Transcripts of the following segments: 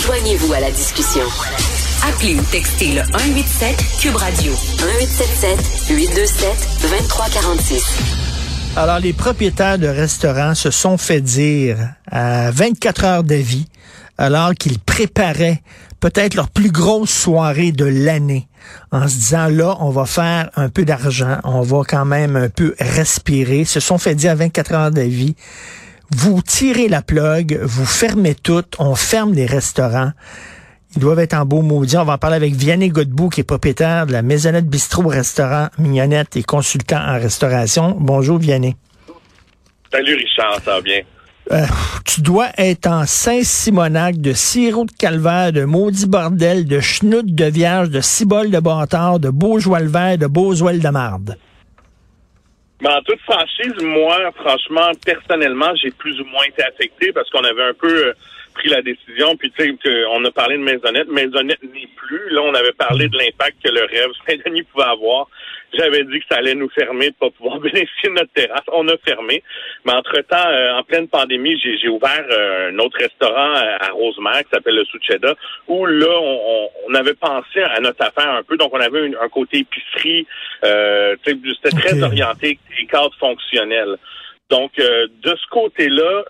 Joignez-vous à la discussion. Appelez ou textez le 187 Cube Radio 1877 827 2346. Alors, les propriétaires de restaurants se sont fait dire à 24 heures d'avis, alors qu'ils préparaient peut-être leur plus grosse soirée de l'année, en se disant là, on va faire un peu d'argent, on va quand même un peu respirer, se sont fait dire à 24 heures d'avis, vous tirez la plug, vous fermez tout, on ferme les restaurants. Ils doivent être en beau maudit. On va en parler avec Vianney Godbout, qui est propriétaire de la Maisonnette Bistrot Restaurant Mignonnette et consultant en restauration. Bonjour, Vianney. Salut, Richard, ça va bien? Euh, tu dois être en Saint-Simonac de sirop de calvaire, de maudit bordel, de schnout de vierge, de cibole de bâtard, de beaujois le vert, de beausoil de marde. En toute franchise, moi, franchement, personnellement, j'ai plus ou moins été affecté parce qu'on avait un peu euh, pris la décision. Puis, tu sais, on a parlé de Maisonnette. Maisonnette n'est plus. Là, on avait parlé de l'impact que le rêve Saint-Denis pouvait avoir. J'avais dit que ça allait nous fermer de pas pouvoir bénéficier de notre terrasse. On a fermé. Mais entre-temps, euh, en pleine pandémie, j'ai ouvert euh, un autre restaurant à Rosemère qui s'appelle le Sucheda, où là, on, on, avait pensé à notre affaire un peu. Donc, on avait un côté épicerie. Euh, C'était très orienté et cadre fonctionnel. Donc, euh, de ce côté-là,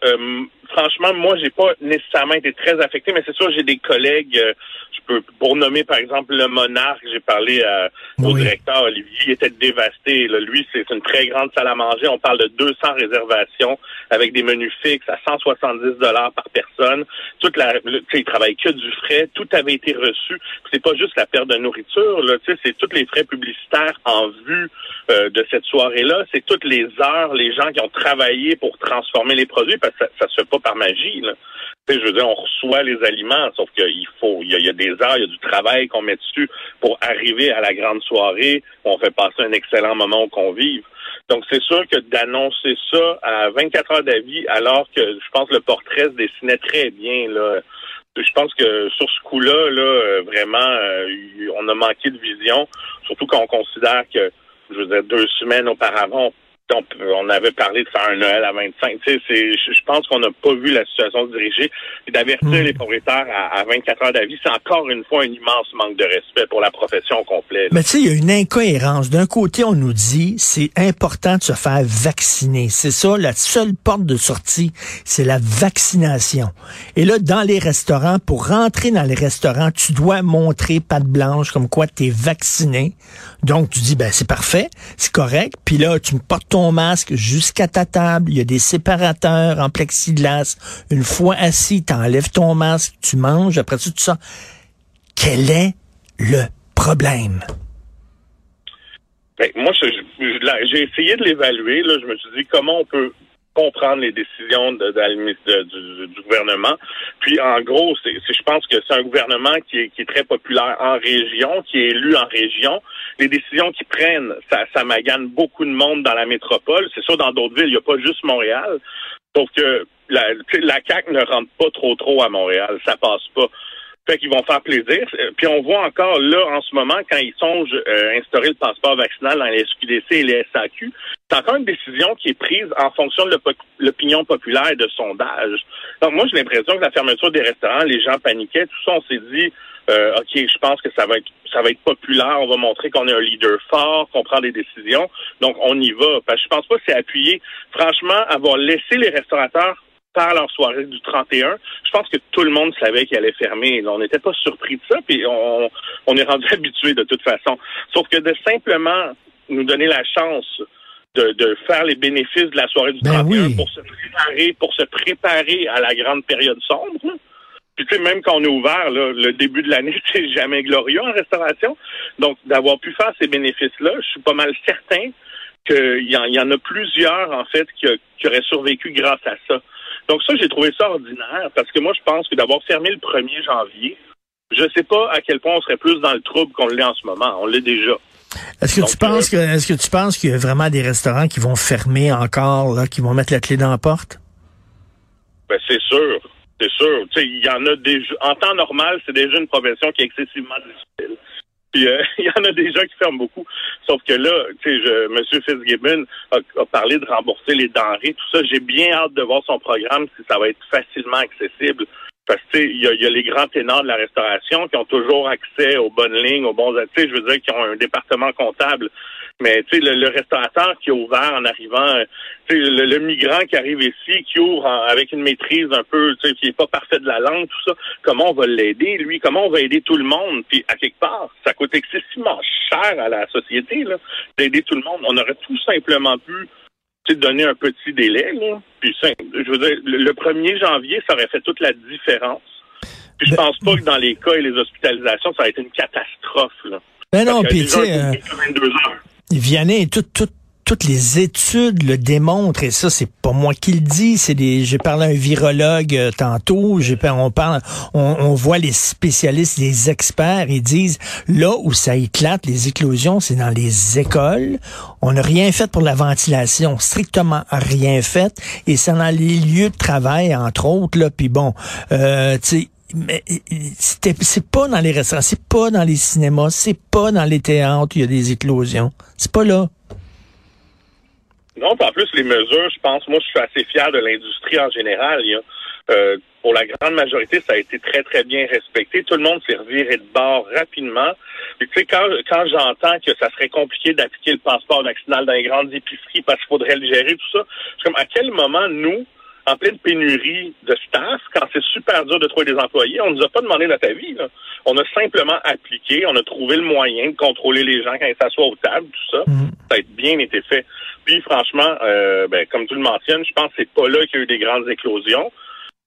franchement, moi, j'ai pas nécessairement été très affecté, mais c'est sûr, j'ai des collègues pour nommer par exemple le monarque, j'ai parlé au directeur Olivier, il était dévasté. Lui, c'est une très grande salle à manger. On parle de 200 réservations avec des menus fixes à 170 dollars par personne. Toute la, il travaille que du frais. Tout avait été reçu. C'est pas juste la perte de nourriture. c'est tous les frais publicitaires en vue euh, de cette soirée-là. C'est toutes les heures, les gens qui ont travaillé pour transformer les produits parce que ça, ça se fait pas par magie. Là je veux dire, on reçoit les aliments, sauf qu'il faut, il y, a, des heures, il y a du travail qu'on met dessus pour arriver à la grande soirée. Où on fait passer un excellent moment aux convives. Donc, c'est sûr que d'annoncer ça à 24 heures d'avis, alors que je pense que le portrait se dessinait très bien. Je pense que sur ce coup-là, là, euh, vraiment, euh, on a manqué de vision, surtout quand on considère que, je veux dire, deux semaines auparavant, avait parlé de faire un Noël à 25. Tu sais, je pense qu'on n'a pas vu la situation se diriger. D'avertir hmm. les propriétaires à, 24 heures d'avis, c'est encore une fois un immense manque de respect pour la profession complète. Mais tu sais, il y a une incohérence. D'un côté, on nous dit c'est important de se faire vacciner. C'est ça, la seule porte de sortie, c'est la vaccination. Et là, dans les restaurants, pour rentrer dans les restaurants, tu dois montrer patte blanche comme quoi tu es vacciné. Donc, tu dis, ben c'est parfait, c'est correct. Puis là, tu me portes ton masque jusqu'à ta table. Il y a des séparateurs en plexiglas. Une fois assis, tu enlèves ton masque, tu manges, après tout ça. Quel est le problème? Ben, moi, j'ai essayé de l'évaluer. Je me suis dit comment on peut comprendre les décisions du, gouvernement. Puis, en gros, je pense que c'est un gouvernement qui est, très populaire en région, qui est élu en région. Les décisions qu'ils prennent, ça, ça magane beaucoup de monde dans la métropole. C'est sûr, dans d'autres villes, il n'y a pas juste Montréal. Sauf que la, la CAQ ne rentre pas trop trop à Montréal. Ça passe pas. Fait qu'ils vont faire plaisir. Puis on voit encore là, en ce moment, quand ils songent euh, instaurer le passeport vaccinal dans les SQDC et les SAQ, c'est encore une décision qui est prise en fonction de l'opinion populaire et de sondage. Donc moi, j'ai l'impression que la fermeture des restaurants, les gens paniquaient, tout ça, on s'est dit, euh, OK, je pense que ça va être ça va être populaire, on va montrer qu'on est un leader fort, qu'on prend des décisions. Donc on y va. Parce que je pense pas que c'est appuyé. Franchement, avoir laissé les restaurateurs par leur soirée du 31, je pense que tout le monde savait qu'il allait fermer. On n'était pas surpris de ça, puis on, on est rendu habitué de toute façon. Sauf que de simplement nous donner la chance de, de faire les bénéfices de la soirée du 31 ben pour se préparer, pour se préparer à la grande période sombre. Puis tu sais, même quand on est ouvert, le début de l'année, c'est jamais glorieux en restauration. Donc, d'avoir pu faire ces bénéfices-là, je suis pas mal certain qu'il y, y, en a plusieurs, en fait, qui, qui auraient survécu grâce à ça. Donc ça, j'ai trouvé ça ordinaire parce que moi, je pense que d'avoir fermé le 1er janvier, je ne sais pas à quel point on serait plus dans le trouble qu'on l'est en ce moment. On l'est déjà. Est-ce que tu penses euh, que est-ce que tu penses qu'il y a vraiment des restaurants qui vont fermer encore, là, qui vont mettre la clé dans la porte? Ben c'est sûr. C'est sûr. Il y en a déjà. En temps normal, c'est déjà une profession qui est excessivement difficile. Puis euh, il y en a des gens qui ferment beaucoup. Sauf que là, tu sais, M. Fitzgibbon a, parlé de rembourser les denrées, tout ça. J'ai bien hâte de voir son programme si ça va être facilement accessible Parce que il y a, y a les grands ténors de la restauration qui ont toujours accès aux bonnes lignes, aux bons, tu sais, je veux dire, qui ont un département comptable. Mais tu sais, le, restaurateur qui a ouvert en arrivant, tu sais, le, migrant qui arrive ici, qui ouvre avec une maîtrise un peu, tu sais, qui est pas parfait de la langue, tout ça, comment on va l'aider, lui? Comment on va aider tout le monde? Puis à quelque part, ça coûte excessivement cher à la société, là, d'aider tout le monde. On aurait tout simplement pu donner un petit délai. Là. Puis, je veux dire, le 1er janvier, ça aurait fait toute la différence. Puis, je ben pense pas que dans les cas et les hospitalisations, ça aurait été une catastrophe. Là. Ben non, puis tu sais, euh, Vianney, tout, tout, toutes les études le démontrent et ça c'est pas moi qui le dis, c'est des j'ai parlé à un virologue euh, tantôt, j'ai on parle on, voit les spécialistes, les experts, ils disent là où ça éclate les éclosions, c'est dans les écoles. On n'a rien fait pour la ventilation, strictement rien fait et c'est dans les lieux de travail entre autres là puis bon, euh, tu sais mais c'est pas dans les restaurants, c'est pas dans les cinémas, c'est pas dans les théâtres, il y a des éclosions. C'est pas là. Non, en plus, les mesures, je pense, moi, je suis assez fier de l'industrie en général. Euh, pour la grande majorité, ça a été très, très bien respecté. Tout le monde s'est reviré de bord rapidement. Puis, tu sais, quand, quand j'entends que ça serait compliqué d'appliquer le passeport vaccinal dans les grandes épiceries parce qu'il faudrait le gérer, tout ça, je comme, à quel moment, nous, en pleine pénurie de staff, quand c'est super dur de trouver des employés, on nous a pas demandé notre avis. On a simplement appliqué, on a trouvé le moyen de contrôler les gens quand ils s'assoient aux tables, tout ça. Mm. Ça a bien été fait. Puis franchement, euh, ben, comme tu le mentionnes, je pense que c'est pas là qu'il y a eu des grandes éclosions.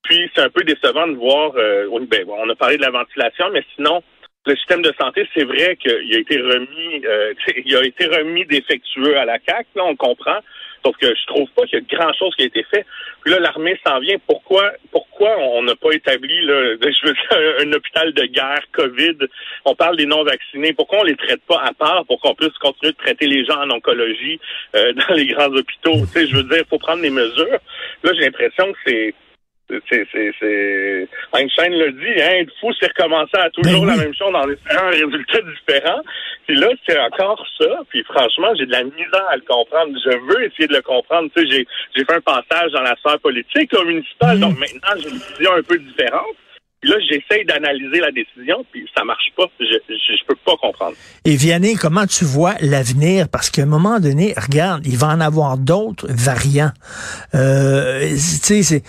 Puis c'est un peu décevant de voir, euh, ben, on a parlé de la ventilation, mais sinon, le système de santé, c'est vrai qu'il a été remis, euh, il a été remis défectueux à la CAC, là, on comprend. Sauf que je trouve pas qu'il y a grand chose qui a été fait. Puis là, l'armée s'en vient. Pourquoi, pourquoi on n'a pas établi, là, je veux dire, un, hôpital de guerre COVID? On parle des non-vaccinés. Pourquoi on les traite pas à part pour qu'on puisse continuer de traiter les gens en oncologie euh, dans les grands hôpitaux? Tu sais, je veux dire, il faut prendre des mesures. Là, j'ai l'impression que c'est c'est, c'est, Einstein l'a dit, hein, être fou, c'est recommencer à toujours ben la même chose dans différents résultats différents. Puis là, c'est encore ça. Puis franchement, j'ai de la misère à le comprendre. Je veux essayer de le comprendre. Tu sais, j'ai, j'ai fait un passage dans la sphère politique municipale, donc maintenant, j'ai une vision un peu différente là, j'essaye d'analyser la décision, puis ça marche pas. Je, je, peux pas comprendre. Et Vianney, comment tu vois l'avenir? Parce qu'à un moment donné, regarde, il va en avoir d'autres variants. Euh, tu sais,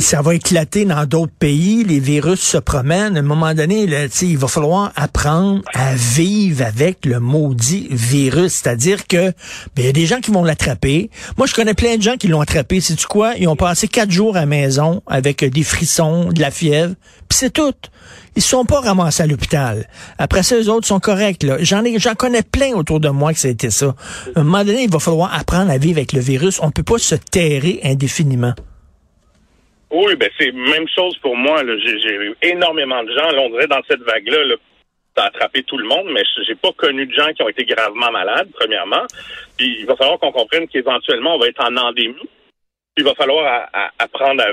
ça va éclater dans d'autres pays. Les virus se promènent. À un moment donné, là, il va falloir apprendre à vivre avec le maudit virus. C'est-à-dire que ben, il y a des gens qui vont l'attraper. Moi, je connais plein de gens qui l'ont attrapé. C'est tu quoi? Ils ont passé quatre jours à la maison avec des frissons, de la fièvre puis c'est tout. Ils sont pas ramassés à l'hôpital. Après ça, les autres sont corrects. J'en j'en connais plein autour de moi que ça a été ça. À un moment donné, il va falloir apprendre à vivre avec le virus. On peut pas se terrer indéfiniment. Oui, ben c'est même chose pour moi. J'ai eu énormément de gens. Là, on dirait dans cette vague-là, là, ça a attrapé tout le monde, mais j'ai pas connu de gens qui ont été gravement malades, premièrement. Puis il va falloir qu'on comprenne qu'éventuellement, on va être en endémie il va falloir apprendre à,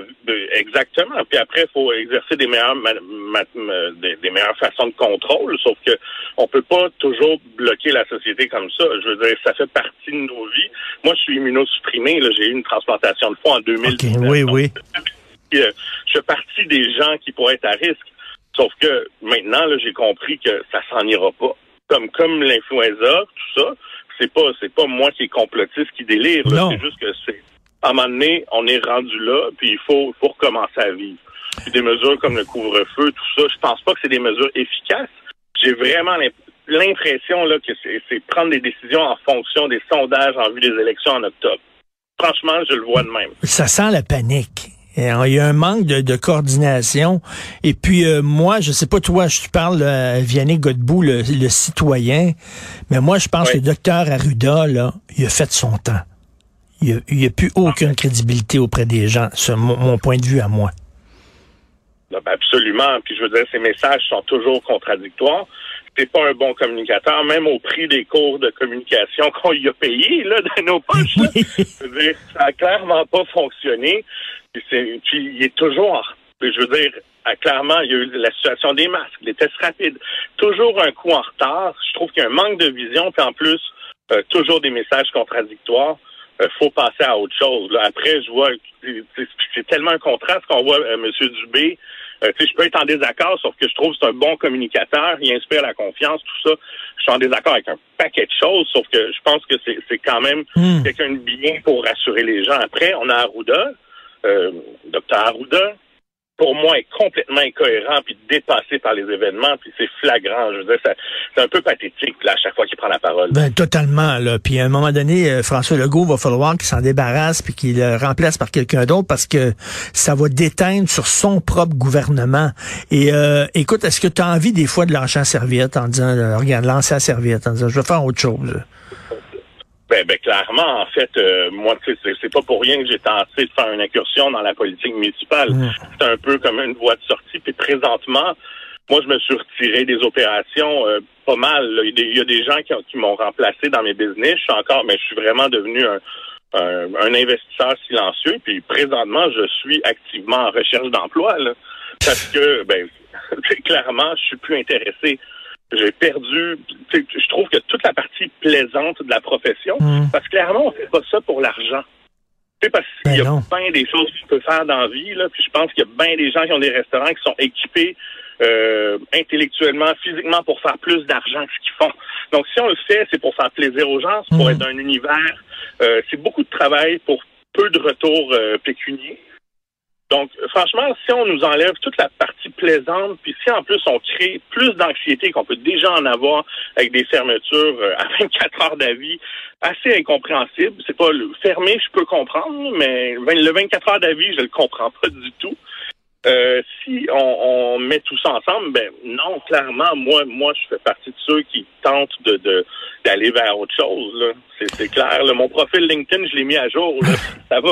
exactement. Puis après, il faut exercer des meilleures des, meilleures façons de contrôle. Sauf que on peut pas toujours bloquer la société comme ça. Je veux dire, ça fait partie de nos vies. Moi, je suis immunosupprimé. J'ai eu une transplantation de foie en 2019. oui, oui. Je fais partie des gens qui pourraient être à risque. Sauf que maintenant, j'ai compris que ça s'en ira pas. Comme comme l'influenza, tout ça, c'est pas c'est pas moi qui est complotiste qui délire. C'est juste que c'est à un moment donné, on est rendu là, puis il faut, faut recommencer à vivre. Puis des mesures comme le couvre-feu, tout ça, je pense pas que c'est des mesures efficaces. J'ai vraiment l'impression là que c'est prendre des décisions en fonction des sondages en vue des élections en octobre. Franchement, je le vois de même. Ça sent la panique. Il y a un manque de, coordination. Et puis euh, moi, je sais pas toi, je parle à Vianney Godbout, le, citoyen, mais moi je pense que le docteur Arruda, là, il a fait son temps. Il n'y a, plus aucune crédibilité auprès des gens. C'est mon, point de vue à moi. Ben, absolument. Puis je veux dire, ces messages sont toujours contradictoires. C'est pas un bon communicateur, même au prix des cours de communication qu'on y a payé là dans nos poches. Je veux dire, ça a clairement pas fonctionné. Puis, puis il est toujours, je veux dire, clairement, il y a eu la situation des masques, les tests rapides, toujours un coup en retard. Je trouve qu'il y a un manque de vision, puis en plus, euh, toujours des messages contradictoires. Il euh, faut passer à autre chose. Après, je vois, c'est tellement un contraste qu'on voit euh, M. Dubé Euh, je peux être en désaccord, sauf que je trouve que c'est un bon communicateur, il inspire la confiance, tout ça. Je suis en désaccord avec un paquet de choses, sauf que je pense que c'est quand même hmm. quelqu'un de bien pour rassurer les gens. Après, on a Arruda, euh, Dr Arruda, pour moi, est complètement incohérent puis dépassé par les événements, puis c'est flagrant. Je veux dire, c'est un peu pathétique là, à chaque fois qu'il prend la parole. Ben, totalement. Là. Puis à un moment donné, euh, François Legault va falloir qu'il s'en débarrasse puis qu'il le remplace par quelqu'un d'autre parce que ça va déteindre sur son propre gouvernement. Et euh, écoute, est-ce que tu as envie des fois de lâcher serviette en disant, euh, regarde, lancer la serviette en disant, je vais faire autre chose? Ben, ben, clairement, en fait, euh, moi, c'est pas pour rien que j'ai tenté de faire une incursion dans la politique municipale. Mm. C'est un peu comme une voie de sortie. Puis présentement, moi, je me suis retiré des opérations euh, pas mal. Il y a des gens qui, m'ont remplacé dans mes business. Je suis encore, mais je suis vraiment devenu un, un, investisseur silencieux. Puis présentement, je suis activement en recherche d'emploi. Parce que, ben, clairement, je suis plus intéressé j'ai perdu. Je trouve que toute la partie plaisante de la profession, hmm. parce que clairement, on fait pas ça pour l'argent. Tu sais, parce qu'il y a ben bien des choses qu'on peut faire dans la vie, là, puis je pense qu'il y a bien des gens qui ont des restaurants qui sont équipés euh, intellectuellement, physiquement pour faire plus d'argent que ce qu'ils font. Donc, si on le fait, c'est pour faire plaisir aux gens, c'est pour hmm. être dans un univers. Euh, c'est beaucoup de travail pour peu de retours euh, pécuniers. Donc, franchement, si on nous enlève toute la partie plaisante, puis si en plus on crée plus d'anxiété qu'on peut déjà en avoir avec des fermetures euh, à 24 heures d'avis, assez incompréhensible. C'est pas le fermé, je peux comprendre, mais le 24 heures d'avis, je le comprends pas du tout. Euh, si on, met tout ça ensemble, ben non, clairement, moi, moi, je fais partie de ceux qui tentent de d'aller vers autre chose. C'est clair. Mon profil LinkedIn, je l'ai mis à jour. ça va.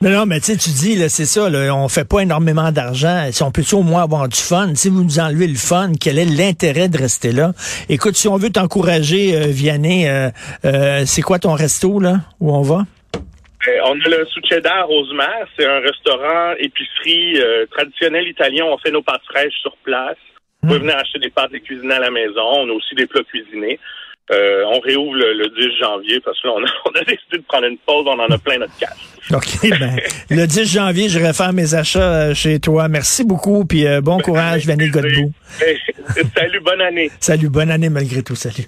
non, non, mais tu sais, tu dis, c'est ça, là, on fait pas énormément d'argent. Si on peut au moins avoir du fun? Si vous nous enlevez le fun, quel est l'intérêt de rester là? Écoute, si on veut t'encourager, euh, Vianney, euh, euh, c'est quoi ton resto, là, où on va? Euh, on a le Succeda Rosemère. C'est un restaurant épicerie euh, traditionnel italien. On fait nos pâtes fraîches sur place. Vous pouvez hmm. venir acheter des pâtes et cuisiner à la maison. On a aussi des plats cuisinés. Euh, on réouvre le, 10 janvier parce qu'on a, on a décidé de prendre une pause. On en a plein notre cash. OK. Ben, le 10 janvier, je vais faire mes achats chez toi. Merci beaucoup. Puis bon ben, courage, Vanille Godbout. salut, bonne année. Salut, bonne année malgré tout. Salut.